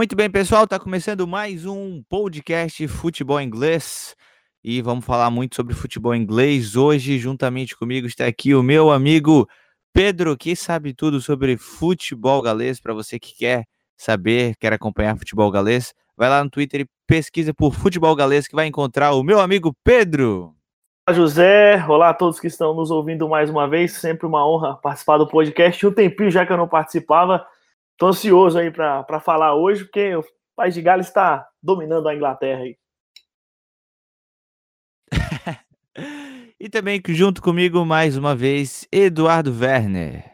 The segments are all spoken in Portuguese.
Muito bem, pessoal, está começando mais um podcast Futebol Inglês e vamos falar muito sobre futebol inglês. Hoje, juntamente comigo, está aqui o meu amigo Pedro, que sabe tudo sobre futebol galês. Para você que quer saber, quer acompanhar futebol galês, vai lá no Twitter e pesquisa por futebol galês que vai encontrar o meu amigo Pedro. Olá, José. Olá a todos que estão nos ouvindo mais uma vez. Sempre uma honra participar do podcast. Um tempinho já que eu não participava. Estou ansioso aí para falar hoje, porque o País de Gales está dominando a Inglaterra aí. e também junto comigo mais uma vez, Eduardo Werner.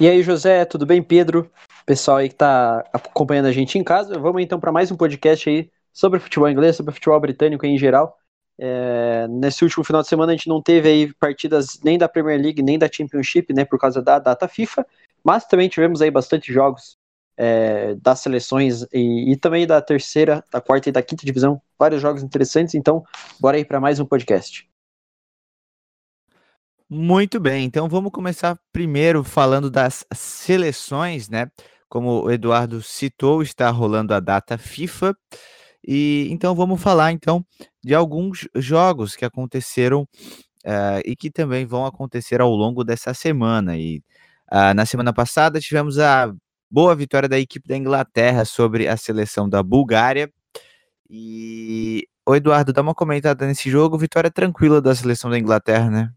E aí, José, tudo bem, Pedro? Pessoal aí que está acompanhando a gente em casa, vamos então para mais um podcast aí sobre futebol inglês, sobre futebol britânico em geral. É, nesse último final de semana a gente não teve aí partidas nem da Premier League nem da Championship, né, por causa da data FIFA, mas também tivemos aí bastante jogos é, das seleções e, e, também da terceira, da quarta e da quinta divisão. Vários jogos interessantes, então bora aí para mais um podcast. Muito bem, então vamos começar primeiro falando das seleções, né? Como o Eduardo citou, está rolando a data FIFA. E então vamos falar então de alguns jogos que aconteceram uh, e que também vão acontecer ao longo dessa semana. E Uh, na semana passada tivemos a boa vitória da equipe da Inglaterra sobre a seleção da Bulgária. E o Eduardo, dá uma comentada nesse jogo, vitória tranquila da seleção da Inglaterra, né?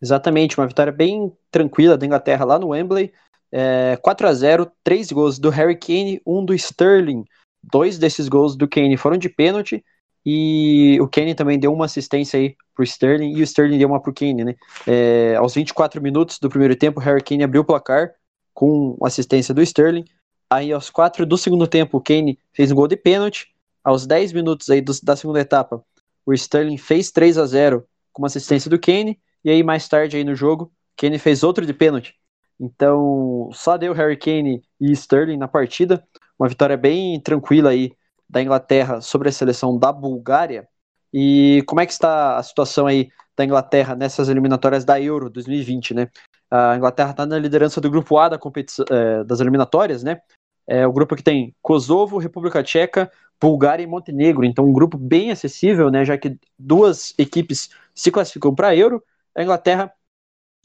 Exatamente, uma vitória bem tranquila da Inglaterra lá no Wembley. É, 4 a 0 três gols do Harry Kane, um do Sterling. Dois desses gols do Kane foram de pênalti e o Kane também deu uma assistência aí pro Sterling e o Sterling deu uma pro Kane, né? É, aos 24 minutos do primeiro tempo, Harry Kane abriu o placar com assistência do Sterling. Aí aos 4 do segundo tempo, o Kane fez um gol de pênalti. Aos 10 minutos aí do, da segunda etapa, o Sterling fez 3 a 0 com uma assistência do Kane. E aí mais tarde aí no jogo, Kane fez outro de pênalti. Então, só deu Harry Kane e Sterling na partida. Uma vitória bem tranquila aí da Inglaterra sobre a seleção da Bulgária. E como é que está a situação aí da Inglaterra nessas eliminatórias da Euro 2020, né? A Inglaterra está na liderança do grupo A da competição, é, das eliminatórias, né? É o grupo que tem Kosovo, República Tcheca, Bulgária e Montenegro. Então, um grupo bem acessível, né? Já que duas equipes se classificam para a Euro. A Inglaterra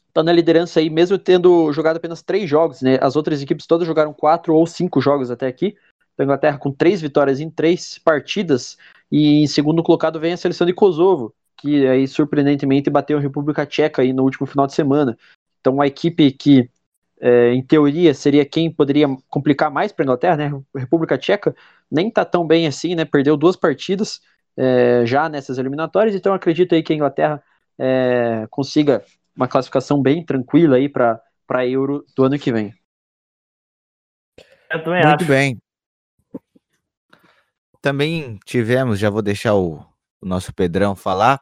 está na liderança aí, mesmo tendo jogado apenas três jogos, né? As outras equipes todas jogaram quatro ou cinco jogos até aqui da Inglaterra com três vitórias em três partidas. E em segundo colocado vem a seleção de Kosovo, que aí surpreendentemente bateu a República Tcheca aí no último final de semana. Então, uma equipe que, é, em teoria, seria quem poderia complicar mais para a Inglaterra, né? A República Tcheca nem está tão bem assim, né? Perdeu duas partidas é, já nessas eliminatórias, então acredito aí que a Inglaterra é, consiga uma classificação bem tranquila aí para a Euro do ano que vem. Eu também Muito acho. bem. Também tivemos, já vou deixar o, o nosso Pedrão falar,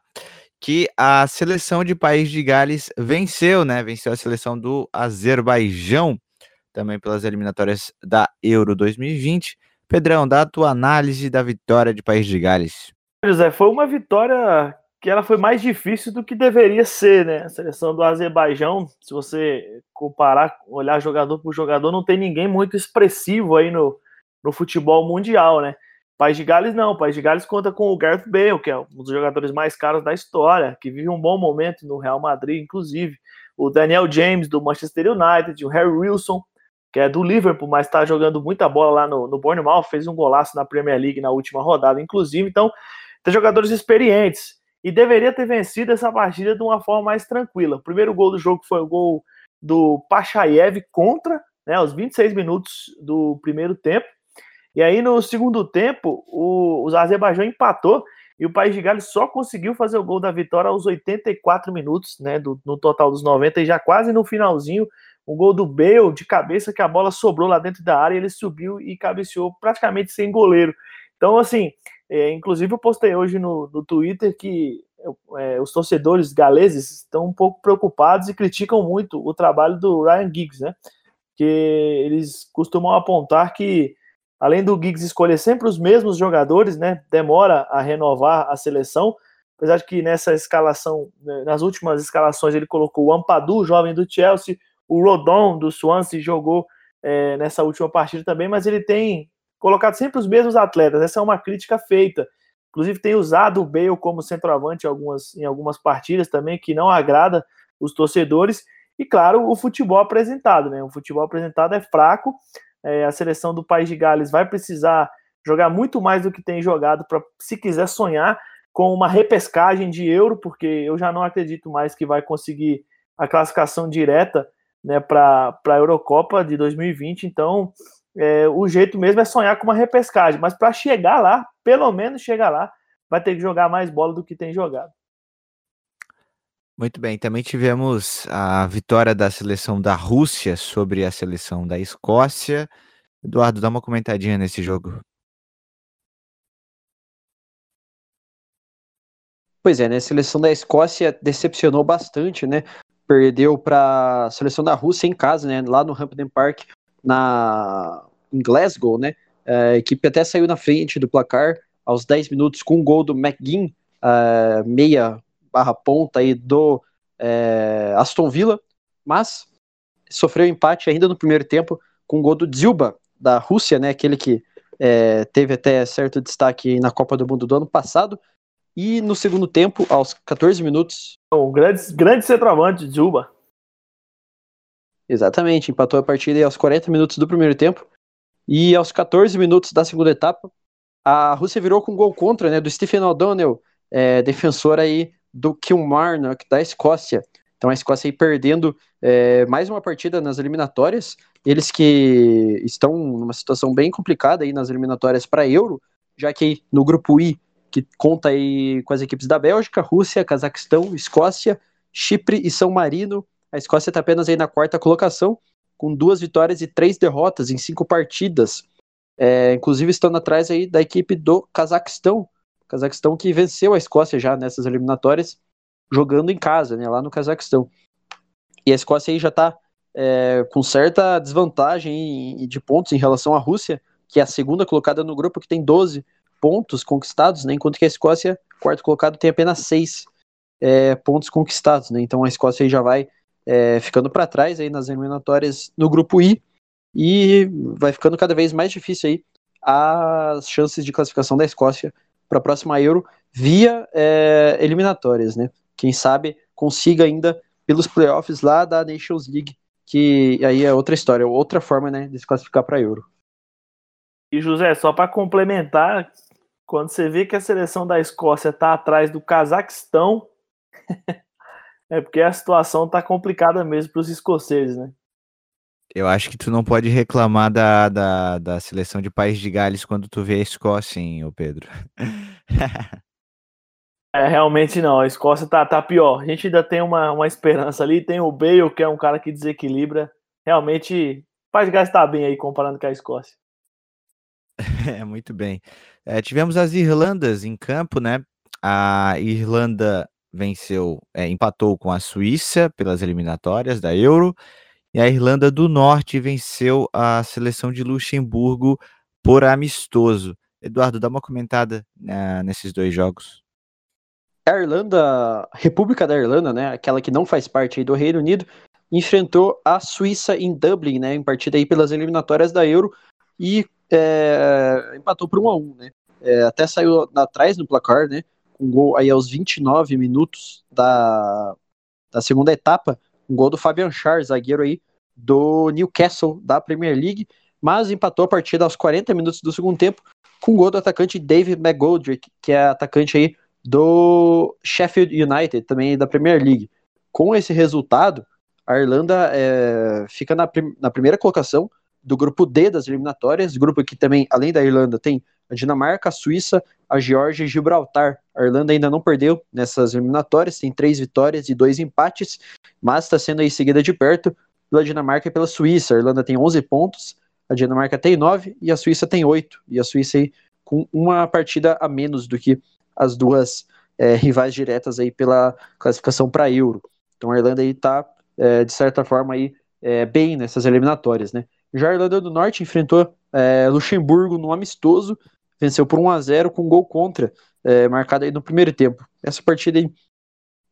que a seleção de País de Gales venceu, né? Venceu a seleção do Azerbaijão, também pelas eliminatórias da Euro 2020. Pedrão, dá a tua análise da vitória de País de Gales. José, foi uma vitória que ela foi mais difícil do que deveria ser, né? A seleção do Azerbaijão, se você comparar, olhar jogador por jogador, não tem ninguém muito expressivo aí no, no futebol mundial, né? País de Gales não, País de Gales conta com o Gareth Bale, que é um dos jogadores mais caros da história, que vive um bom momento no Real Madrid, inclusive. O Daniel James, do Manchester United, o Harry Wilson, que é do Liverpool, mas está jogando muita bola lá no, no Bournemouth, fez um golaço na Premier League na última rodada, inclusive. Então, tem jogadores experientes e deveria ter vencido essa partida de uma forma mais tranquila. O primeiro gol do jogo foi o gol do Pachayev contra, né, aos 26 minutos do primeiro tempo. E aí, no segundo tempo, o, o Azerbaijão empatou e o País de Gales só conseguiu fazer o gol da vitória aos 84 minutos, né, do, no total dos 90, e já quase no finalzinho, um gol do Bale de cabeça, que a bola sobrou lá dentro da área, ele subiu e cabeceou praticamente sem goleiro. Então, assim, é, inclusive eu postei hoje no, no Twitter que é, os torcedores galeses estão um pouco preocupados e criticam muito o trabalho do Ryan Giggs, né, que eles costumam apontar que além do Giggs escolher sempre os mesmos jogadores, né? Demora a renovar a seleção. Apesar de que nessa escalação, né, nas últimas escalações, ele colocou o Ampadu, jovem do Chelsea, o Rodon do Swansea jogou é, nessa última partida também, mas ele tem colocado sempre os mesmos atletas. Essa é uma crítica feita. Inclusive tem usado o Bale como centroavante em algumas, em algumas partidas também, que não agrada os torcedores. E claro, o futebol apresentado, né? O futebol apresentado é fraco. É, a seleção do País de Gales vai precisar jogar muito mais do que tem jogado para, se quiser sonhar com uma repescagem de euro, porque eu já não acredito mais que vai conseguir a classificação direta né, para a Eurocopa de 2020. Então, é, o jeito mesmo é sonhar com uma repescagem, mas para chegar lá, pelo menos chegar lá, vai ter que jogar mais bola do que tem jogado. Muito bem, também tivemos a vitória da seleção da Rússia sobre a seleção da Escócia. Eduardo, dá uma comentadinha nesse jogo. Pois é, né? A seleção da Escócia decepcionou bastante, né? Perdeu para a seleção da Rússia em casa, né? Lá no Hampden Park, na em Glasgow, né? A equipe até saiu na frente do placar aos 10 minutos com um gol do McGinn, meia barra ponta aí do é, Aston Villa, mas sofreu empate ainda no primeiro tempo com o gol do Zilba, da Rússia, né? Aquele que é, teve até certo destaque na Copa do Mundo do ano passado. E no segundo tempo, aos 14 minutos. O grande, grande centroavante, Zilba. Exatamente, empatou a partida aos 40 minutos do primeiro tempo. E aos 14 minutos da segunda etapa, a Rússia virou com um gol contra, né, do Stephen O'Donnell, é, defensor aí do Kilmarnock, da Escócia. Então a Escócia aí perdendo é, mais uma partida nas eliminatórias. Eles que estão numa situação bem complicada aí nas eliminatórias para Euro, já que no grupo I, que conta aí com as equipes da Bélgica, Rússia, Cazaquistão, Escócia, Chipre e São Marino. A Escócia está apenas aí na quarta colocação, com duas vitórias e três derrotas em cinco partidas. É, inclusive estando atrás aí da equipe do Cazaquistão. Cazaquistão que venceu a Escócia já nessas eliminatórias, jogando em casa, né, lá no Cazaquistão. E a Escócia aí já está é, com certa desvantagem de pontos em relação à Rússia, que é a segunda colocada no grupo, que tem 12 pontos conquistados, né, enquanto que a Escócia, quarto colocado, tem apenas 6 é, pontos conquistados. Né, então a Escócia aí já vai é, ficando para trás aí nas eliminatórias no grupo I e vai ficando cada vez mais difícil aí as chances de classificação da Escócia para a próxima Euro via é, eliminatórias, né? Quem sabe consiga ainda pelos playoffs lá da Nations League, que aí é outra história, outra forma, né, de se classificar para Euro. E José, só para complementar, quando você vê que a seleção da Escócia está atrás do Cazaquistão, É porque a situação tá complicada mesmo para os escoceses, né? Eu acho que tu não pode reclamar da, da, da seleção de País de Gales quando tu vê a Escócia, hein, ô Pedro? é, realmente não. A Escócia tá, tá pior. A gente ainda tem uma, uma esperança ali. Tem o Bale, que é um cara que desequilibra. Realmente, País de Gales tá bem aí comparando com a Escócia. É, muito bem. É, tivemos as Irlandas em campo, né? A Irlanda venceu, é, empatou com a Suíça pelas eliminatórias da Euro, e a Irlanda do Norte venceu a seleção de Luxemburgo por amistoso. Eduardo, dá uma comentada uh, nesses dois jogos. A Irlanda, República da Irlanda, né, aquela que não faz parte do Reino Unido, enfrentou a Suíça em Dublin, né, em partida aí pelas eliminatórias da Euro e é, empatou por 1 a 1, né. É, até saiu atrás no placar, né, um gol aí aos 29 minutos da, da segunda etapa, um gol do Fabian Schär, zagueiro aí do Newcastle da Premier League, mas empatou a partida aos 40 minutos do segundo tempo com um gol do atacante David McGoldrick, que é atacante aí do Sheffield United, também da Premier League. Com esse resultado, a Irlanda é, fica na, prim na primeira colocação do grupo D das eliminatórias, grupo que também, além da Irlanda, tem a Dinamarca, a Suíça, a Geórgia e Gibraltar. A Irlanda ainda não perdeu nessas eliminatórias, tem três vitórias e dois empates, mas está sendo aí seguida de perto pela Dinamarca e pela Suíça. A Irlanda tem 11 pontos, a Dinamarca tem 9 e a Suíça tem 8. E a Suíça aí com uma partida a menos do que as duas é, rivais diretas aí pela classificação para Euro. Então a Irlanda aí está, é, de certa forma, aí, é, bem nessas eliminatórias, né? Já a Irlanda do Norte enfrentou é, Luxemburgo no amistoso venceu por 1 a 0 com um gol contra, é, marcado aí no primeiro tempo. Essa partida aí,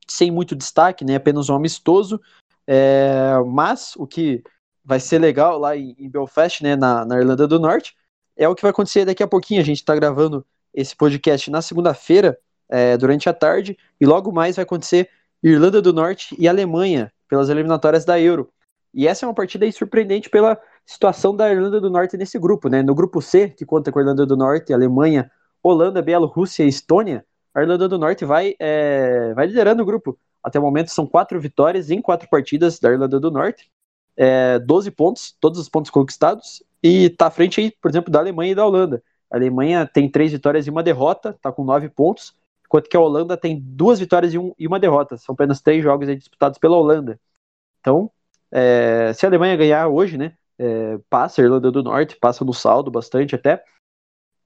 sem muito destaque, né, apenas um amistoso, é, mas o que vai ser legal lá em, Belfast, né, na, na, Irlanda do Norte. É o que vai acontecer daqui a pouquinho. A gente está gravando esse podcast na segunda-feira, é, durante a tarde, e logo mais vai acontecer Irlanda do Norte e Alemanha pelas eliminatórias da Euro. E essa é uma partida surpreendente pela situação da Irlanda do Norte nesse grupo, né? No grupo C, que conta com a Irlanda do Norte, Alemanha, Holanda, Bielorrússia e Estônia, a Irlanda do Norte vai, é, vai liderando o grupo. Até o momento são quatro vitórias em quatro partidas da Irlanda do Norte, é, 12 pontos, todos os pontos conquistados, e está à frente aí, por exemplo, da Alemanha e da Holanda. A Alemanha tem três vitórias e uma derrota, está com nove pontos, enquanto que a Holanda tem duas vitórias e, um, e uma derrota. São apenas três jogos disputados pela Holanda. Então, é, se a Alemanha ganhar hoje, né, é, passa a Irlanda do Norte, passa no saldo bastante até.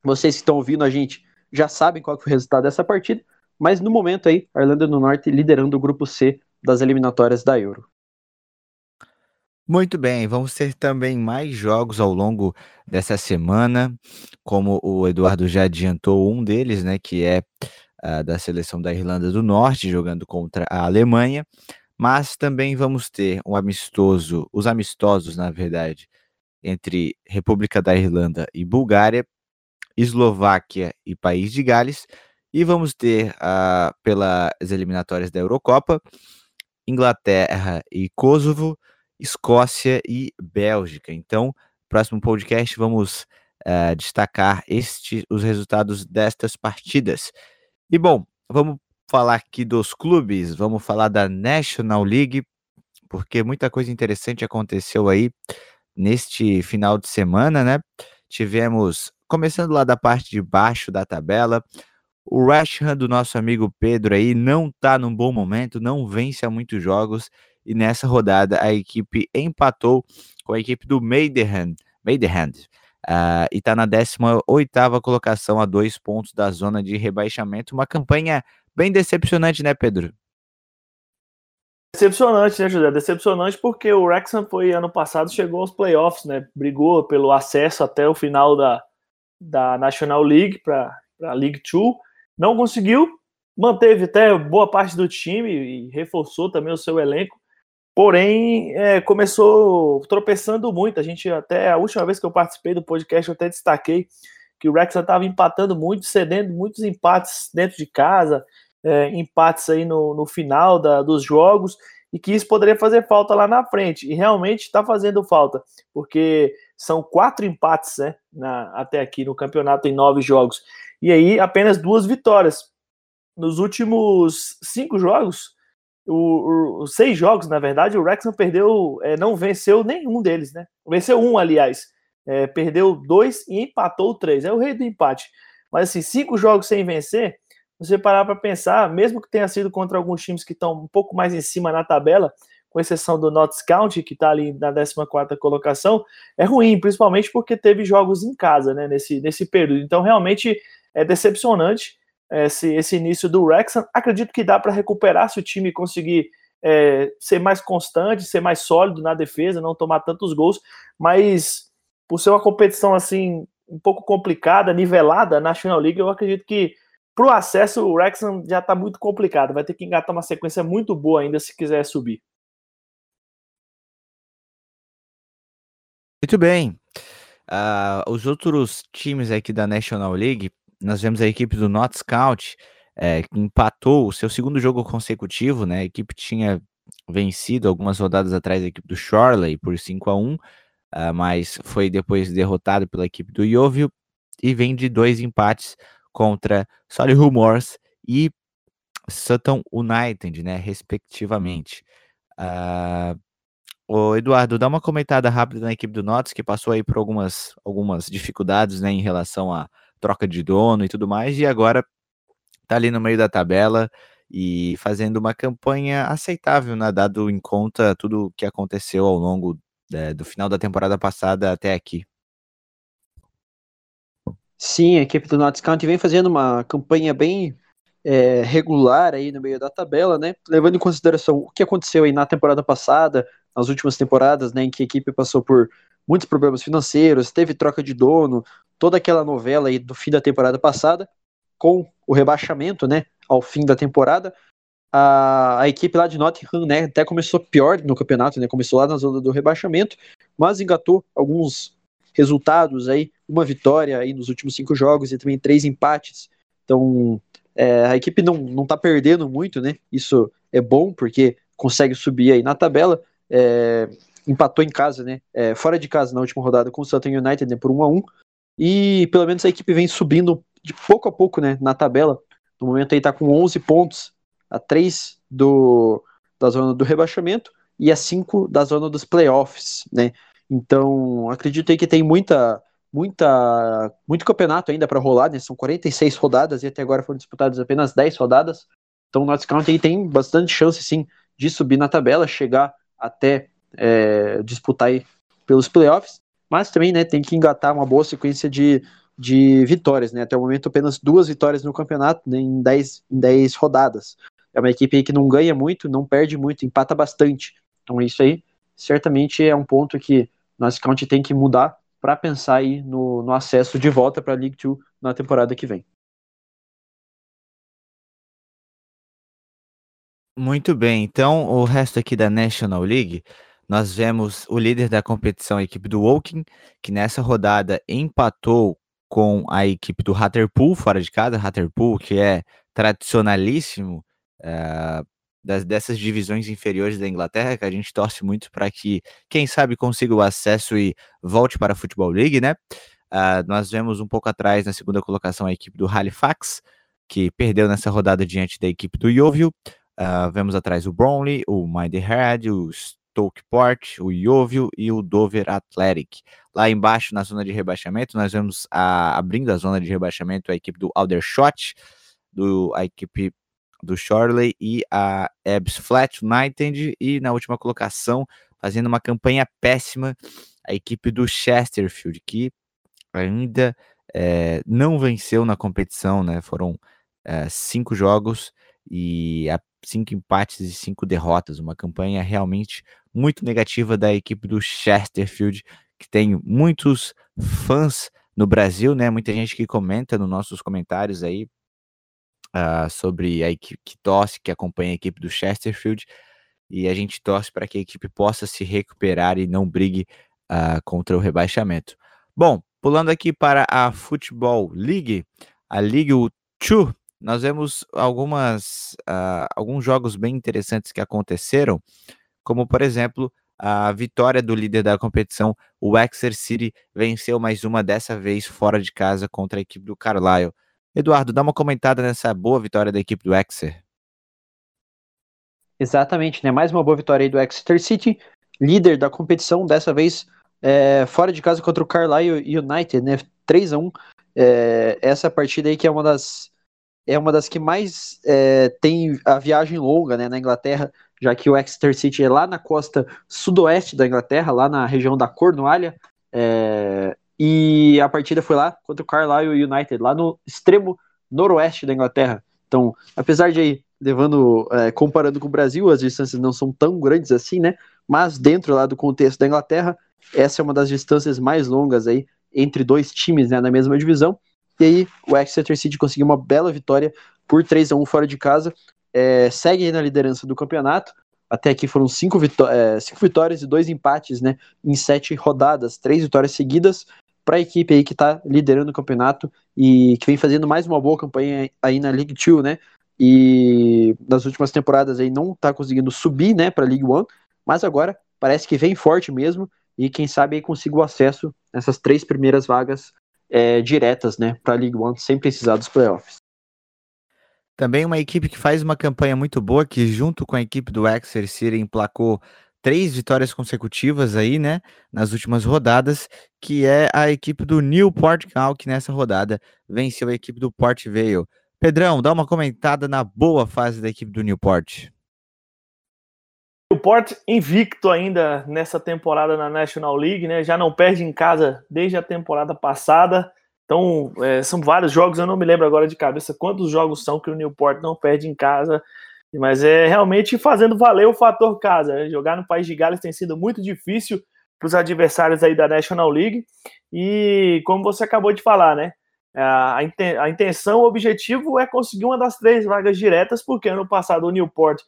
Vocês que estão ouvindo a gente já sabem qual foi o resultado dessa partida, mas no momento aí, a Irlanda do Norte liderando o grupo C das eliminatórias da Euro. Muito bem, vamos ter também mais jogos ao longo dessa semana, como o Eduardo já adiantou um deles, né, que é uh, da seleção da Irlanda do Norte jogando contra a Alemanha, mas também vamos ter um amistoso, os amistosos, na verdade, entre República da Irlanda e Bulgária, Eslováquia e País de Gales, e vamos ter uh, pelas eliminatórias da Eurocopa, Inglaterra e Kosovo, Escócia e Bélgica. Então, próximo podcast vamos uh, destacar este, os resultados destas partidas. E bom, vamos falar aqui dos clubes, vamos falar da National League, porque muita coisa interessante aconteceu aí neste final de semana, né? Tivemos, começando lá da parte de baixo da tabela, o West Ham do nosso amigo Pedro aí não tá num bom momento, não vence há muitos jogos e nessa rodada a equipe empatou com a equipe do Maidenhand uh, e está na 18ª colocação a dois pontos da zona de rebaixamento, uma campanha bem decepcionante, né Pedro? Decepcionante, né, José? Decepcionante porque o Wrexham foi ano passado, chegou aos playoffs, né? Brigou pelo acesso até o final da, da National League para a League 2. Não conseguiu, manteve até boa parte do time e reforçou também o seu elenco. Porém, é, começou tropeçando muito. A gente até a última vez que eu participei do podcast, eu até destaquei que o Wrexham estava empatando muito, cedendo muitos empates dentro de casa, é, empates aí no, no final da, dos jogos, e que isso poderia fazer falta lá na frente. E realmente está fazendo falta, porque são quatro empates né, na, até aqui no campeonato em nove jogos. E aí apenas duas vitórias. Nos últimos cinco jogos, o, os seis jogos, na verdade, o Wrexham perdeu, é, não venceu nenhum deles, né? Venceu um, aliás. É, perdeu dois e empatou três. É o rei do empate. Mas assim, cinco jogos sem vencer, você parar para pensar, mesmo que tenha sido contra alguns times que estão um pouco mais em cima na tabela, com exceção do Notts County, que está ali na 14 colocação, é ruim, principalmente porque teve jogos em casa, né, nesse, nesse período. Então, realmente é decepcionante esse, esse início do Wrexham. Acredito que dá para recuperar se o time conseguir é, ser mais constante, ser mais sólido na defesa, não tomar tantos gols, mas por ser uma competição assim um pouco complicada, nivelada, na National League, eu acredito que para o acesso, o Wrexham já está muito complicado. Vai ter que engatar uma sequência muito boa ainda se quiser subir. Muito bem. Uh, os outros times aqui da National League, nós vemos a equipe do Notts County, é, que empatou o seu segundo jogo consecutivo, né? A equipe tinha vencido algumas rodadas atrás a equipe do Shorley por 5 a 1 uh, ah, mas foi depois derrotado pela equipe do Yeovil e vem de dois empates contra Solihull Moors e Sutton United, né, respectivamente. Uh, o Eduardo, dá uma comentada rápida na equipe do Notts, que passou aí por algumas, algumas dificuldades, né, em relação à troca de dono e tudo mais, e agora tá ali no meio da tabela e fazendo uma campanha aceitável, né, dado em conta tudo o que aconteceu ao longo é, do final da temporada passada até aqui. Sim, a equipe do Notts County vem fazendo uma campanha bem é, regular aí no meio da tabela, né? Levando em consideração o que aconteceu aí na temporada passada, nas últimas temporadas, né, em que a equipe passou por muitos problemas financeiros, teve troca de dono, toda aquela novela aí do fim da temporada passada, com o rebaixamento, né, ao fim da temporada. a, a equipe lá de Nottingham, né, até começou pior no campeonato, né, começou lá na zona do rebaixamento, mas engatou alguns resultados aí, uma vitória aí nos últimos cinco jogos e também três empates. Então, é, a equipe não, não tá perdendo muito, né? Isso é bom porque consegue subir aí na tabela. É, empatou em casa, né? É, fora de casa na última rodada com o Sutton United, né, por 1 a 1 E pelo menos a equipe vem subindo de pouco a pouco, né, na tabela. No momento aí tá com 11 pontos, a 3 do, da zona do rebaixamento e a 5 da zona dos playoffs, né? Então, acredito aí que tem muita muita muito campeonato ainda para rolar, né? São 46 rodadas e até agora foram disputadas apenas 10 rodadas. Então, o Notts County tem bastante chance sim de subir na tabela, chegar até é, disputar aí pelos playoffs, mas também né, tem que engatar uma boa sequência de, de vitórias, né? Até o momento apenas duas vitórias no campeonato, né, em 10 em 10 rodadas. É uma equipe que não ganha muito, não perde muito, empata bastante. Então isso aí certamente é um ponto que nosso County tem que mudar para pensar aí no, no acesso de volta para a League Two na temporada que vem. Muito bem, então o resto aqui da National League, nós vemos o líder da competição, a equipe do Woking, que nessa rodada empatou com a equipe do Hatterpool fora de casa, Hatterpool que é tradicionalíssimo uh, das, dessas divisões inferiores da Inglaterra, que a gente torce muito para que, quem sabe, consiga o acesso e volte para a Football League, né? Uh, nós vemos um pouco atrás, na segunda colocação, a equipe do Halifax, que perdeu nessa rodada diante da equipe do Yeovil. Uh, vemos atrás o Brownlee, o Minehead, o Stockport, o Yeovil e o Dover Athletic. Lá embaixo, na zona de rebaixamento, nós vemos a, abrindo a zona de rebaixamento a equipe do Aldershot, do, a equipe do Shorley e a Ebbs Flat United. E na última colocação, fazendo uma campanha péssima, a equipe do Chesterfield, que ainda é, não venceu na competição, né? Foram é, cinco jogos e a, cinco empates e cinco derrotas. Uma campanha realmente muito negativa da equipe do Chesterfield, que tem muitos fãs no Brasil, né? Muita gente que comenta nos nossos comentários aí uh, sobre a equipe que torce, que acompanha a equipe do Chesterfield, e a gente torce para que a equipe possa se recuperar e não brigue uh, contra o rebaixamento. Bom, pulando aqui para a Football League, a League 2, nós vemos algumas, uh, alguns jogos bem interessantes que aconteceram, como por exemplo a vitória do líder da competição, o Exeter City, venceu mais uma dessa vez fora de casa contra a equipe do Carlisle. Eduardo, dá uma comentada nessa boa vitória da equipe do Exeter. Exatamente, né? Mais uma boa vitória aí do Exeter City, líder da competição, dessa vez é, fora de casa contra o Carlisle United, né? 3 a 1 é, Essa partida aí que é uma das é uma das que mais é, tem a viagem longa né, na Inglaterra, já que o Exeter City é lá na costa sudoeste da Inglaterra, lá na região da Cornualha. É, e a partida foi lá contra o Carlisle United, lá no extremo noroeste da Inglaterra. Então, apesar de aí, levando, é, comparando com o Brasil, as distâncias não são tão grandes assim, né? Mas dentro lá do contexto da Inglaterra, essa é uma das distâncias mais longas aí entre dois times, né, na mesma divisão. E aí, o Exeter City conseguiu uma bela vitória por 3 a 1 fora de casa. É, segue na liderança do campeonato. Até aqui foram cinco, vitó é, cinco vitórias e dois empates, né? Em sete rodadas, três vitórias seguidas para a equipe aí que está liderando o campeonato e que vem fazendo mais uma boa campanha aí na League Two, né? E nas últimas temporadas aí não está conseguindo subir, né, para a League One, mas agora parece que vem forte mesmo e quem sabe aí consiga o acesso nessas três primeiras vagas é, diretas, né, para a League One sem precisar dos playoffs. Também uma equipe que faz uma campanha muito boa, que junto com a equipe do Exeter City emplacou três vitórias consecutivas aí, né, nas últimas rodadas, que é a equipe do Newport Cal, que nessa rodada venceu a equipe do Port Vale. Pedrão, dá uma comentada na boa fase da equipe do Newport. Newport invicto ainda nessa temporada na National League, né? Já não perde em casa desde a temporada passada. Então, é, são vários jogos, eu não me lembro agora de cabeça quantos jogos são que o Newport não perde em casa. Mas é realmente fazendo valer o fator casa. Jogar no País de Gales tem sido muito difícil para os adversários aí da National League. E como você acabou de falar, né? A intenção, o objetivo é conseguir uma das três vagas diretas, porque ano passado o Newport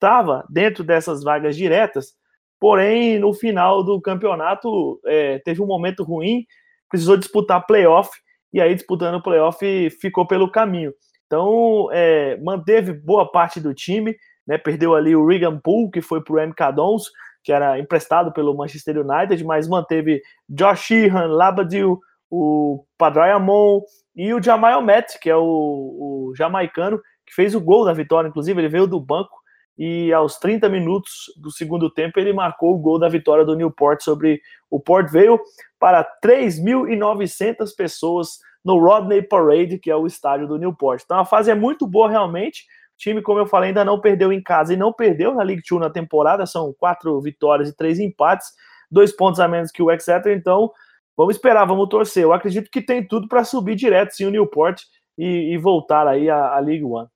estava dentro dessas vagas diretas, porém no final do campeonato é, teve um momento ruim, precisou disputar playoff, e aí disputando playoff ficou pelo caminho. Então, é, manteve boa parte do time, né, perdeu ali o Regan Poole, que foi para o MK Dons, que era emprestado pelo Manchester United, mas manteve Josh Sheehan, Labadil, o Padrayamon e o Jamal Matt, que é o, o jamaicano, que fez o gol da vitória, inclusive ele veio do banco e aos 30 minutos do segundo tempo ele marcou o gol da vitória do Newport sobre o Port Vale para 3.900 pessoas no Rodney Parade, que é o estádio do Newport. Então a fase é muito boa realmente. O time, como eu falei, ainda não perdeu em casa e não perdeu na League Two na temporada. São quatro vitórias e três empates, dois pontos a menos que o Exeter. Então vamos esperar, vamos torcer. Eu acredito que tem tudo para subir direto sim o Newport e, e voltar aí à, à League One.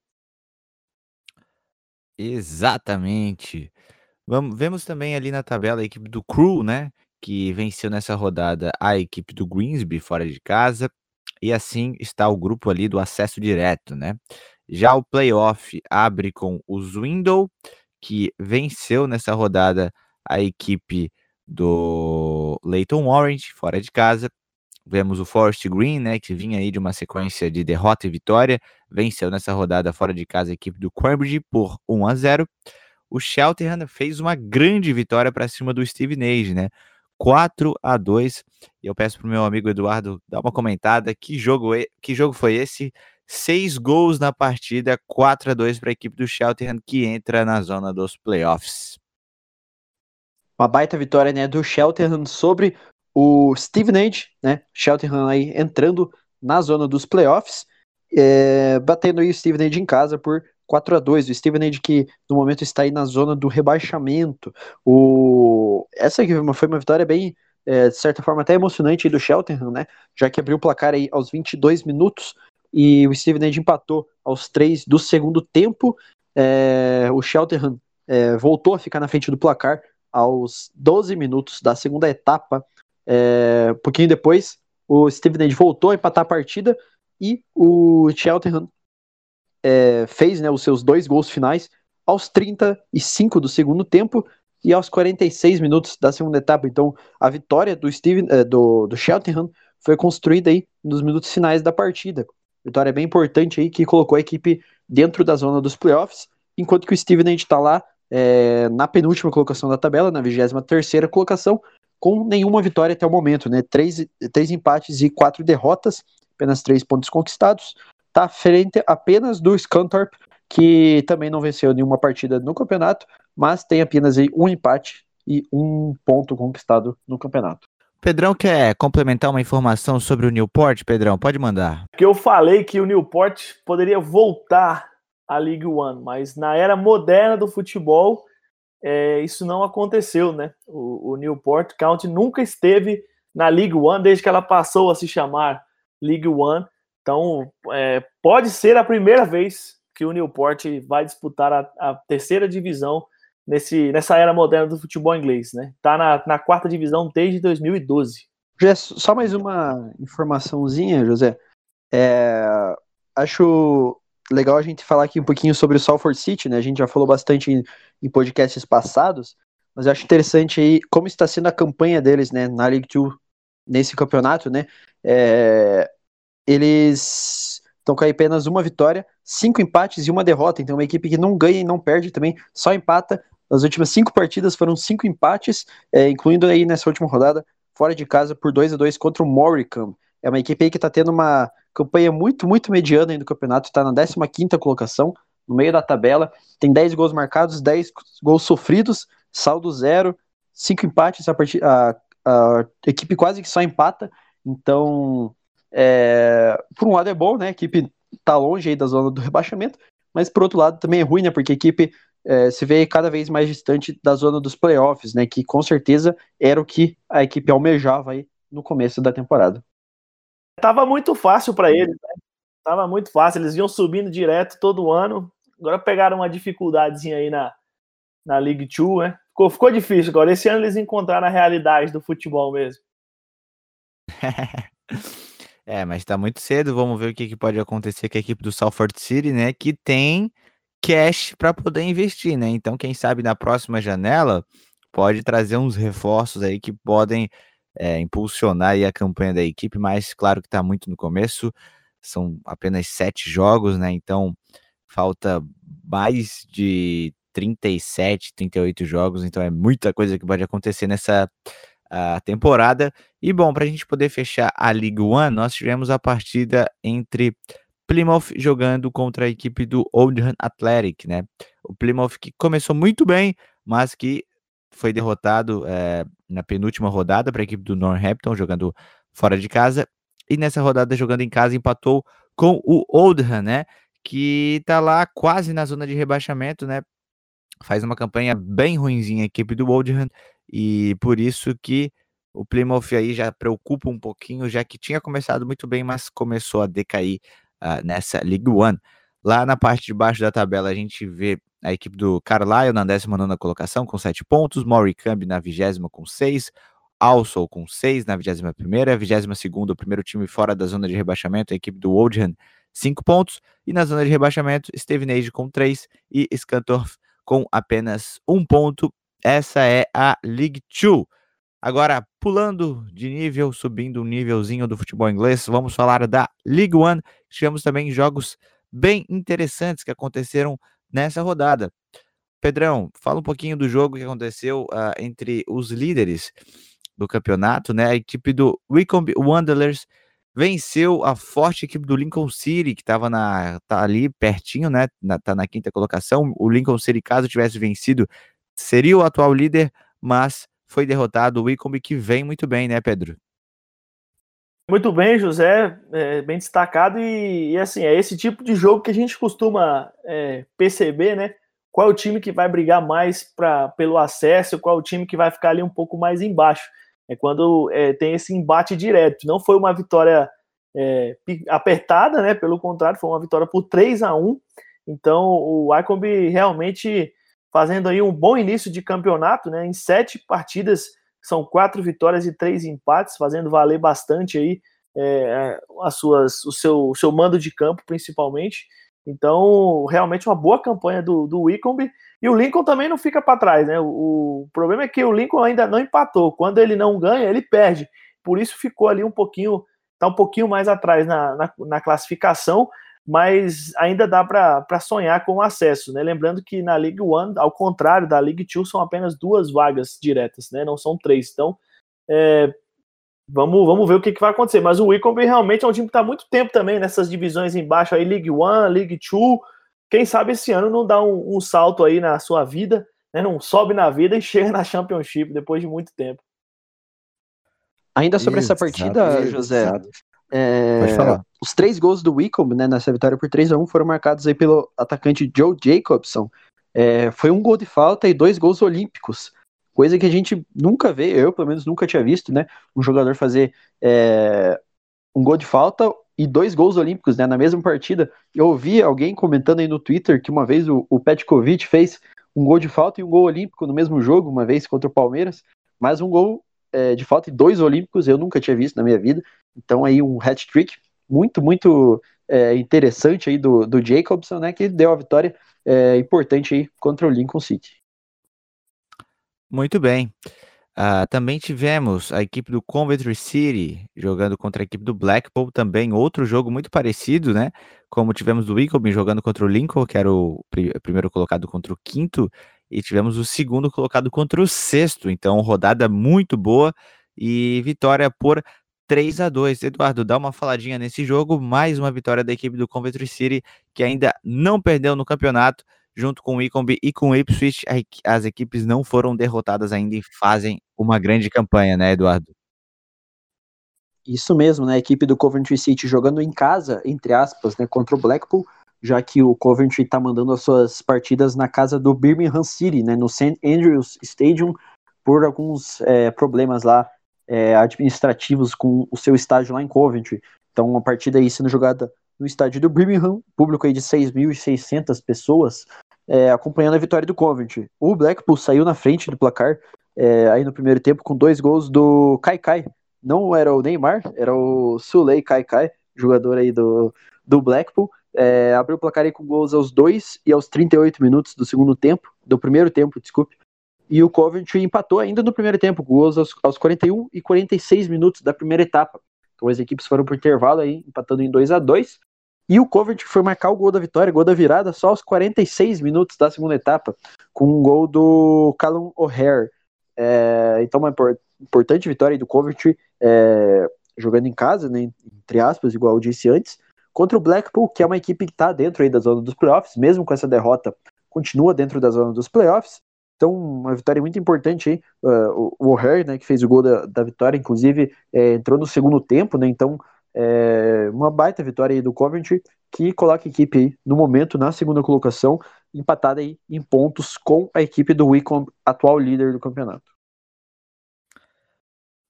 Exatamente. Vamos, vemos também ali na tabela a equipe do Crew, né? Que venceu nessa rodada a equipe do Greensby fora de casa. E assim está o grupo ali do acesso direto, né? Já o playoff abre com o Zwindle, que venceu nessa rodada a equipe do Leighton Orange, fora de casa. Vemos o Forest Green, né, que vinha aí de uma sequência de derrota e vitória, venceu nessa rodada fora de casa a equipe do Cambridge por 1 a 0. O Shelterham fez uma grande vitória para cima do Steve Nage, né? 4 a 2. E eu peço pro meu amigo Eduardo dar uma comentada. Que jogo, que jogo foi esse? Seis gols na partida, 4 a 2 para a equipe do Shelterham que entra na zona dos playoffs. Uma baita vitória né, do Shelterham sobre o Stevenage, né? Shelterham aí entrando na zona dos playoffs, é, batendo aí o Stevenage em casa por 4 a 2 O Stevenage que no momento está aí na zona do rebaixamento. O... Essa aqui foi uma vitória bem, é, de certa forma, até emocionante do Shelterham, né? Já que abriu o placar aí aos 22 minutos e o Stevenage empatou aos 3 do segundo tempo. É, o Shelterham é, voltou a ficar na frente do placar aos 12 minutos da segunda etapa é, um pouquinho depois, o Stevenage voltou a empatar a partida e o Cheltenham é, fez né, os seus dois gols finais aos 35 do segundo tempo e aos 46 minutos da segunda etapa. Então, a vitória do, Steven, é, do, do Cheltenham foi construída aí nos minutos finais da partida. Vitória bem importante aí que colocou a equipe dentro da zona dos playoffs, enquanto que o Stevenage está lá é, na penúltima colocação da tabela, na 23 terceira colocação, com nenhuma vitória até o momento, né? Três, três empates e quatro derrotas, apenas três pontos conquistados. Está frente apenas do Scantorp, que também não venceu nenhuma partida no campeonato, mas tem apenas aí um empate e um ponto conquistado no campeonato. Pedrão quer complementar uma informação sobre o Newport? Pedrão, pode mandar. Que eu falei que o Newport poderia voltar à League One, mas na era moderna do futebol, é, isso não aconteceu, né? O, o, Newport County nunca esteve na League One desde que ela passou a se chamar League One. Então, é, pode ser a primeira vez que o Newport vai disputar a, a, terceira divisão nesse, nessa era moderna do futebol inglês, né? Tá na, na quarta divisão desde 2012. Só mais uma informaçãozinha, José. É, acho legal a gente falar aqui um pouquinho sobre o Salford City, né? A gente já falou bastante em, em podcasts passados, mas eu acho interessante aí como está sendo a campanha deles, né, na League Two, nesse campeonato, né? É, eles estão com apenas uma vitória, cinco empates e uma derrota, então é uma equipe que não ganha e não perde também, só empata. Nas últimas cinco partidas foram cinco empates, é, incluindo aí nessa última rodada, fora de casa por 2 a 2 contra o Moricam. É uma equipe aí que está tendo uma campanha muito, muito mediana aí no campeonato, está na 15 colocação, no meio da tabela, tem 10 gols marcados, 10 gols sofridos, saldo zero, 5 empates, a, a, a, equipe quase que só empata, então, é... por um lado é bom, né, a equipe está longe aí da zona do rebaixamento, mas por outro lado também é ruim, né, porque a equipe é, se vê cada vez mais distante da zona dos playoffs, né, que com certeza era o que a equipe almejava aí no começo da temporada. Tava muito fácil para eles, né? Tava muito fácil, eles iam subindo direto todo ano. Agora pegaram uma dificuldadezinha aí na, na League Two, né? Ficou, ficou difícil agora. Esse ano eles encontraram a realidade do futebol mesmo. É, mas tá muito cedo, vamos ver o que, que pode acontecer com a equipe do Salford City, né, que tem cash para poder investir, né? Então, quem sabe na próxima janela pode trazer uns reforços aí que podem é, impulsionar a campanha da equipe, mas claro que está muito no começo, são apenas sete jogos, né? Então falta mais de 37, 38 jogos, então é muita coisa que pode acontecer nessa uh, temporada. E bom, para a gente poder fechar a League One, nós tivemos a partida entre Plymouth jogando contra a equipe do Oldham Athletic, né? O Plymouth que começou muito bem, mas que foi derrotado é, na penúltima rodada para a equipe do Northampton, jogando fora de casa. E nessa rodada, jogando em casa, empatou com o Oldham, né? Que tá lá quase na zona de rebaixamento, né? Faz uma campanha bem ruimzinha a equipe do Oldham. E por isso que o Plymouth aí já preocupa um pouquinho, já que tinha começado muito bem, mas começou a decair uh, nessa League One. Lá na parte de baixo da tabela, a gente vê a equipe do Carlisle na 19 colocação com 7 pontos, Moricambe na 20 com 6, Alsol com 6 na 21 ª 22 o primeiro time fora da zona de rebaixamento, a equipe do Oldham, 5 pontos, e na zona de rebaixamento, Stevenage com 3 e Scantorf com apenas 1 ponto. Essa é a League 2. Agora, pulando de nível, subindo um nívelzinho do futebol inglês, vamos falar da League One. Tivemos também jogos bem interessantes que aconteceram nessa rodada. Pedrão, fala um pouquinho do jogo que aconteceu uh, entre os líderes do campeonato, né? A equipe do Wycombe Wanderers venceu a forte equipe do Lincoln City, que estava na tá ali pertinho, né? Na, tá na quinta colocação. O Lincoln City, caso tivesse vencido, seria o atual líder, mas foi derrotado o Wycombe, que vem muito bem, né, Pedro? Muito bem, José, é, bem destacado. E, e, assim, é esse tipo de jogo que a gente costuma é, perceber, né? Qual é o time que vai brigar mais pra, pelo acesso, qual é o time que vai ficar ali um pouco mais embaixo. É quando é, tem esse embate direto. Não foi uma vitória é, apertada, né? Pelo contrário, foi uma vitória por 3 a 1 Então, o Icombi realmente fazendo aí um bom início de campeonato, né? Em sete partidas são quatro vitórias e três empates, fazendo valer bastante aí é, as suas, o, seu, o seu mando de campo, principalmente. Então, realmente uma boa campanha do, do Wicombe. E o Lincoln também não fica para trás, né? O, o, problema é que o Lincoln ainda não empatou. Quando ele não ganha, ele perde. Por isso ficou ali um pouquinho, tá um pouquinho mais atrás na, na, na classificação mas ainda dá para sonhar com o acesso, né? Lembrando que na League One, ao contrário da League Two, são apenas duas vagas diretas, né? Não são três. Então, é, vamos, vamos ver o que, que vai acontecer. Mas o Wycombe realmente é um time que está muito tempo também nessas divisões embaixo aí, League One, League Two. Quem sabe esse ano não dá um, um salto aí na sua vida, né? Não sobe na vida e chega na Championship depois de muito tempo. Ainda sobre essa partida, José, é, Pode falar. Os três gols do Wicombe, né, nessa vitória por 3 a 1 foram marcados aí pelo atacante Joe Jacobson. É, foi um gol de falta e dois gols olímpicos. Coisa que a gente nunca vê, eu pelo menos nunca tinha visto, né? Um jogador fazer é, um gol de falta e dois gols olímpicos, né? Na mesma partida. Eu ouvi alguém comentando aí no Twitter que uma vez o, o Petkovic fez um gol de falta e um gol olímpico no mesmo jogo, uma vez contra o Palmeiras, mas um gol é, de falta e dois olímpicos eu nunca tinha visto na minha vida. Então aí um hat-trick muito, muito é, interessante aí do, do Jacobson, né, que deu a vitória é, importante aí contra o Lincoln City. Muito bem. Uh, também tivemos a equipe do Coventry City jogando contra a equipe do Blackpool, também outro jogo muito parecido, né? Como tivemos do Wycombe jogando contra o Lincoln, que era o pr primeiro colocado contra o quinto, e tivemos o segundo colocado contra o sexto. Então, rodada muito boa e vitória por 3 a 2 Eduardo, dá uma faladinha nesse jogo. Mais uma vitória da equipe do Coventry City, que ainda não perdeu no campeonato, junto com o Icombe e com o Ipswich. As equipes não foram derrotadas ainda e fazem uma grande campanha, né, Eduardo? Isso mesmo, né? A equipe do Coventry City jogando em casa, entre aspas, né, contra o Blackpool, já que o Coventry está mandando as suas partidas na casa do Birmingham City, né, no St. Andrews Stadium, por alguns é, problemas lá é, administrativos com o seu estádio lá em Coventry. Então, uma partida aí sendo jogada no estádio do Birmingham, público aí de 6.600 pessoas, é, acompanhando a vitória do Coventry. O Blackpool saiu na frente do placar é, aí no primeiro tempo com dois gols do Kai Kai, não era o Neymar, era o Sulei Kaikai, jogador aí do, do Blackpool. É, abriu o placar aí com gols aos 2 e aos 38 minutos do segundo tempo, do primeiro tempo, desculpe. E o Coventry empatou ainda no primeiro tempo, gols aos, aos 41 e 46 minutos da primeira etapa. Então as equipes foram por intervalo aí, empatando em 2 a 2 E o Coventry foi marcar o gol da vitória, gol da virada, só aos 46 minutos da segunda etapa, com um gol do Callum O'Hare. É, então, uma importante vitória do Coventry, é, jogando em casa, né, entre aspas, igual eu disse antes, contra o Blackpool, que é uma equipe que está dentro aí da zona dos playoffs, mesmo com essa derrota, continua dentro da zona dos playoffs. Então, uma vitória muito importante aí. Uh, o O'Hare, né, que fez o gol da, da vitória, inclusive, é, entrou no segundo tempo, né? Então, é, uma baita vitória aí do Coventry, que coloca a equipe aí, no momento, na segunda colocação, empatada aí em pontos com a equipe do Wycombe, atual líder do campeonato.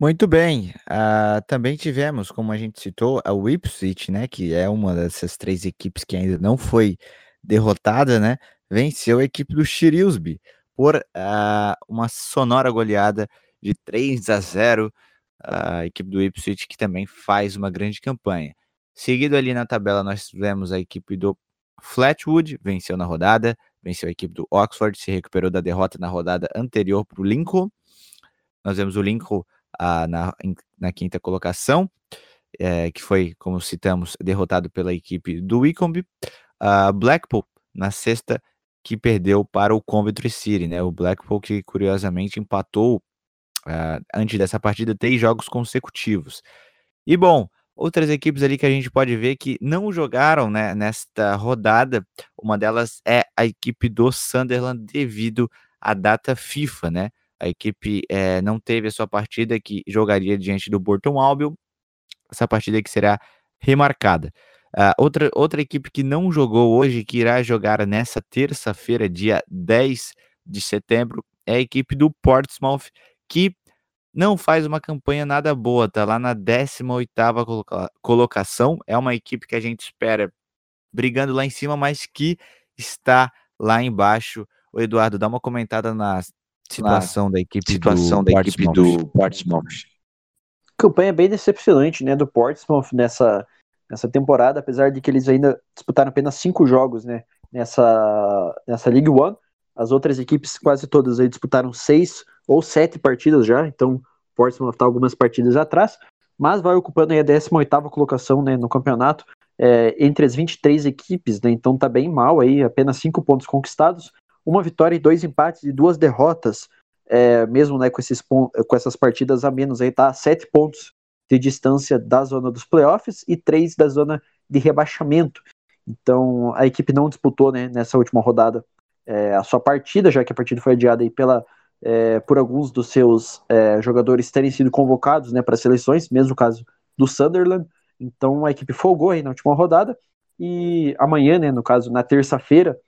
Muito bem. Uh, também tivemos, como a gente citou, a Ipswich, né, que é uma dessas três equipes que ainda não foi derrotada, né, venceu a equipe do Shrewsbury por uh, uma sonora goleada de 3 a 0. A equipe do Ipswich que também faz uma grande campanha. Seguido ali na tabela, nós tivemos a equipe do Flatwood, venceu na rodada, venceu a equipe do Oxford, se recuperou da derrota na rodada anterior para o Lincoln. Nós vemos o Lincoln ah, na, na, quinta colocação, é, que foi, como citamos, derrotado pela equipe do Wycombe. Uh, Blackpool na sexta, que perdeu para o Coventry City, né? O Blackpool que curiosamente empatou uh, antes dessa partida três jogos consecutivos. E bom, outras equipes ali que a gente pode ver que não jogaram né, nesta rodada, uma delas é a equipe do Sunderland devido à data FIFA, né? A equipe é, não teve a sua partida que jogaria diante do Burton Albion, essa partida que será remarcada. Uh, outra, outra equipe que não jogou hoje, que irá jogar nessa terça-feira, dia 10 de setembro, é a equipe do Portsmouth, que não faz uma campanha nada boa, tá lá na 18ª coloca colocação, é uma equipe que a gente espera brigando lá em cima, mas que está lá embaixo. O Eduardo, dá uma comentada na situação na da equipe situação do da equipe do Portsmouth. Campanha bem decepcionante, né, do Portsmouth nessa nessa temporada, apesar de que eles ainda disputaram apenas cinco jogos né, nessa, nessa League One. As outras equipes, quase todas, aí disputaram seis ou sete partidas já, então Portsmouth está algumas partidas atrás, mas vai ocupando aí a 18ª colocação né, no campeonato, é, entre as 23 equipes, né, então tá bem mal aí, apenas cinco pontos conquistados, uma vitória e dois empates e duas derrotas, é, mesmo né, com, esses, com essas partidas a menos aí, tá sete pontos de distância da zona dos playoffs e três da zona de rebaixamento. Então a equipe não disputou né, nessa última rodada é, a sua partida, já que a partida foi adiada pela, é, por alguns dos seus é, jogadores terem sido convocados né, para seleções, mesmo caso do Sunderland. Então a equipe folgou aí na última rodada e amanhã, né, no caso na terça-feira,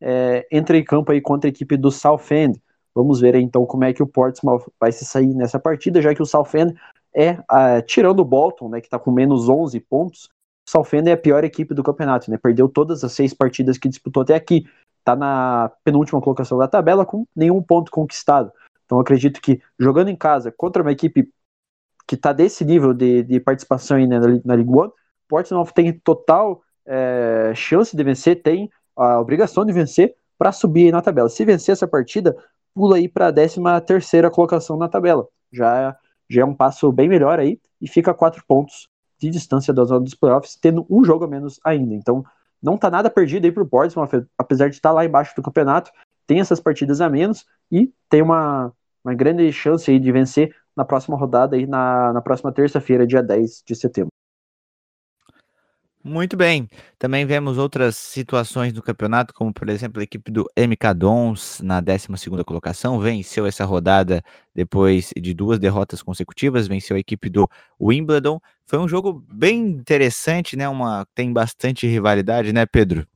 é, entra em campo aí contra a equipe do Southend. Vamos ver aí, então como é que o Portsmouth vai se sair nessa partida, já que o Southend é, uh, tirando o Bolton, né, que está com menos 11 pontos, Southend é a pior equipe do campeonato, né, perdeu todas as seis partidas que disputou até aqui, está na penúltima colocação da tabela com nenhum ponto conquistado. Então acredito que jogando em casa contra uma equipe que está desse nível de, de participação aí, né, na, na League One, Portsmouth tem total é, chance de vencer, tem a obrigação de vencer para subir na tabela. Se vencer essa partida, pula aí para a 13 terceira colocação na tabela. Já já é um passo bem melhor aí e fica a quatro pontos de distância da zona dos playoffs, tendo um jogo a menos ainda. Então, não tá nada perdido aí pro Portsmouth, apesar de estar lá embaixo do campeonato, tem essas partidas a menos e tem uma, uma grande chance aí de vencer na próxima rodada aí na, na próxima terça-feira, dia 10 de setembro. Muito bem. Também vemos outras situações do campeonato, como por exemplo a equipe do MK Dons na 12 colocação, venceu essa rodada depois de duas derrotas consecutivas, venceu a equipe do Wimbledon. Foi um jogo bem interessante, né? Uma tem bastante rivalidade, né, Pedro?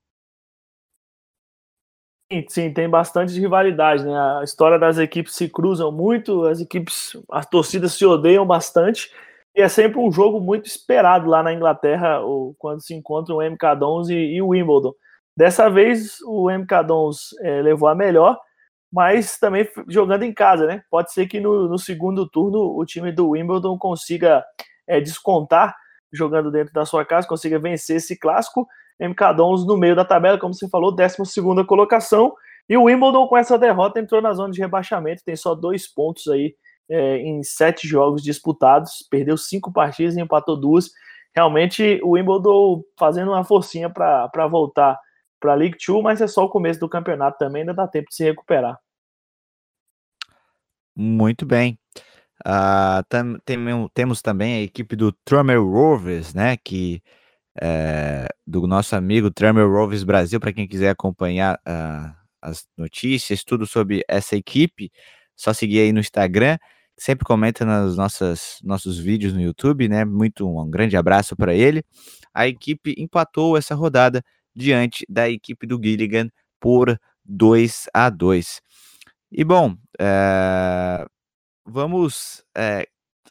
Sim, sim, tem bastante rivalidade, né? A história das equipes se cruzam muito, as equipes, as torcidas se odeiam bastante. E é sempre um jogo muito esperado lá na Inglaterra, quando se encontram o MK Dons e, e o Wimbledon. Dessa vez, o MK Dons é, levou a melhor, mas também jogando em casa, né? Pode ser que no, no segundo turno o time do Wimbledon consiga é, descontar jogando dentro da sua casa, consiga vencer esse clássico. MK Dons no meio da tabela, como você falou, 12 colocação. E o Wimbledon, com essa derrota, entrou na zona de rebaixamento, tem só dois pontos aí é, em sete jogos disputados, perdeu cinco partidas e empatou duas. Realmente, o Wimbledon fazendo uma forcinha para voltar para a League Two, mas é só o começo do campeonato também, ainda dá tempo de se recuperar. Muito bem. Uh, tam, tem, temos também a equipe do Trummer Rovers, né? Que é, do nosso amigo Trummer Rovers Brasil, para quem quiser acompanhar uh, as notícias, tudo sobre essa equipe, só seguir aí no Instagram. Sempre comenta nas nossas nossos vídeos no YouTube, né? Muito um grande abraço para ele. A equipe empatou essa rodada diante da equipe do Gilligan por 2 a 2. E bom, é, vamos é,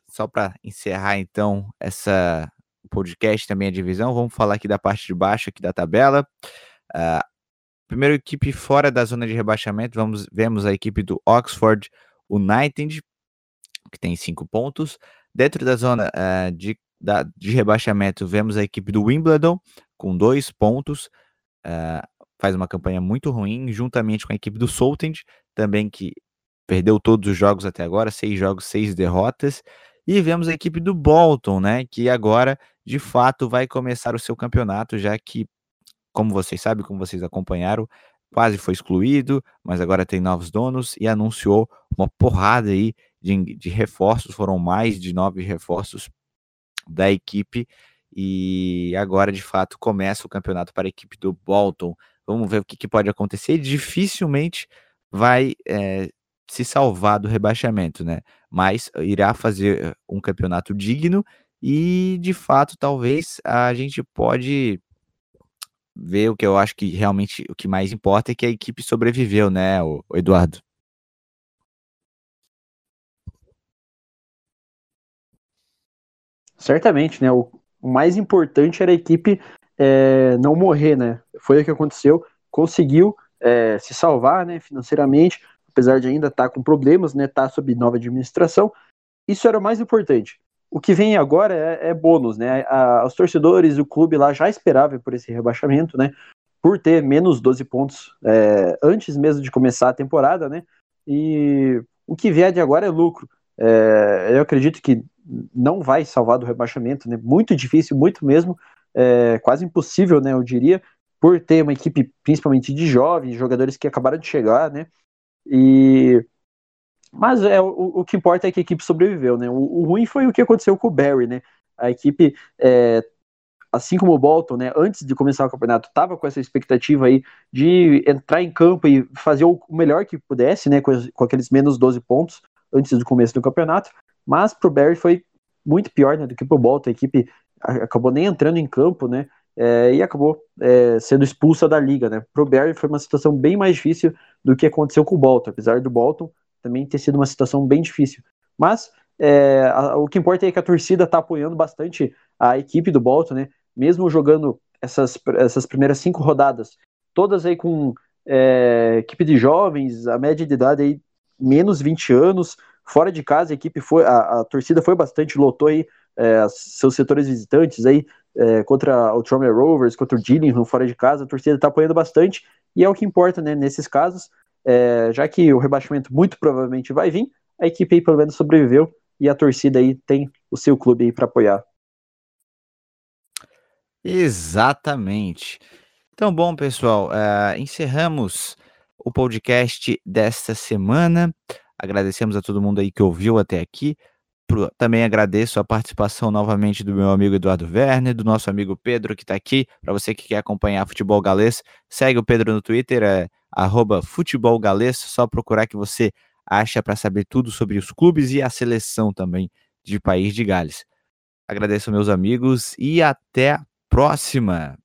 só para encerrar então essa podcast também a divisão, vamos falar aqui da parte de baixo aqui da tabela. Uh, primeira equipe fora da zona de rebaixamento, vamos vemos a equipe do Oxford United que tem cinco pontos. Dentro da zona uh, de, da, de rebaixamento, vemos a equipe do Wimbledon com dois pontos. Uh, faz uma campanha muito ruim, juntamente com a equipe do Soltend, também que perdeu todos os jogos até agora, seis jogos, seis derrotas. E vemos a equipe do Bolton, né, que agora de fato vai começar o seu campeonato, já que, como vocês sabem, como vocês acompanharam, quase foi excluído, mas agora tem novos donos e anunciou uma porrada aí de, de reforços, foram mais de nove reforços da equipe e agora de fato começa o campeonato para a equipe do Bolton. Vamos ver o que, que pode acontecer. Dificilmente vai é, se salvar do rebaixamento, né? Mas irá fazer um campeonato digno e de fato talvez a gente pode ver o que eu acho que realmente o que mais importa é que a equipe sobreviveu, né, o Eduardo? Certamente, né? O, o mais importante era a equipe é, não morrer, né? Foi o que aconteceu. Conseguiu é, se salvar, né, financeiramente, apesar de ainda estar tá com problemas, né? Tá sob nova administração. Isso era o mais importante. O que vem agora é, é bônus, né? A, os torcedores, o clube lá já esperava por esse rebaixamento, né? Por ter menos 12 pontos é, antes mesmo de começar a temporada, né? E o que vier de agora é lucro. É, eu acredito que não vai salvar do rebaixamento, né? Muito difícil, muito mesmo, é, quase impossível, né? Eu diria, por ter uma equipe principalmente de jovens, jogadores que acabaram de chegar, né? E mas é, o, o que importa é que a equipe sobreviveu, né? O, o, ruim foi o que aconteceu com o Barry, né? A equipe, é, assim como o Bolton, né? Antes de começar o campeonato, estava com essa expectativa aí de entrar em campo e fazer o melhor que pudesse, né? Com, com aqueles menos 12 pontos antes do começo do campeonato. Mas pro Barry foi muito pior né, do que pro Bolton. A equipe acabou nem entrando em campo, né? É, e acabou é, sendo expulsa da liga, né? Pro Barry foi uma situação bem mais difícil do que aconteceu com o Bolton, apesar do Bolton também ter sido uma situação bem difícil. Mas é, a, o que importa é que a torcida está apoiando bastante a equipe do Bolton, né? Mesmo jogando essas, essas primeiras cinco rodadas, todas aí com equipe de jovens, a média de idade aí menos 20 anos, fora de casa a equipe foi, a, a torcida foi bastante, lotou aí é, seus setores visitantes aí é, contra o Tromer Rovers, contra o Gillingham fora de casa, a torcida está apoiando bastante e é o que importa, né? Nesses casos, é, já que o rebaixamento muito provavelmente vai vir, a equipe aí pelo menos sobreviveu e a torcida aí tem o seu clube aí para apoiar. Exatamente. Então, bom, pessoal, uh, encerramos o podcast desta semana. Agradecemos a todo mundo aí que ouviu até aqui. Também agradeço a participação novamente do meu amigo Eduardo Werner, do nosso amigo Pedro que está aqui. Para você que quer acompanhar futebol galês, segue o Pedro no Twitter, é arroba futebol galês, só procurar que você acha para saber tudo sobre os clubes e a seleção também de País de Gales. Agradeço meus amigos e até a próxima!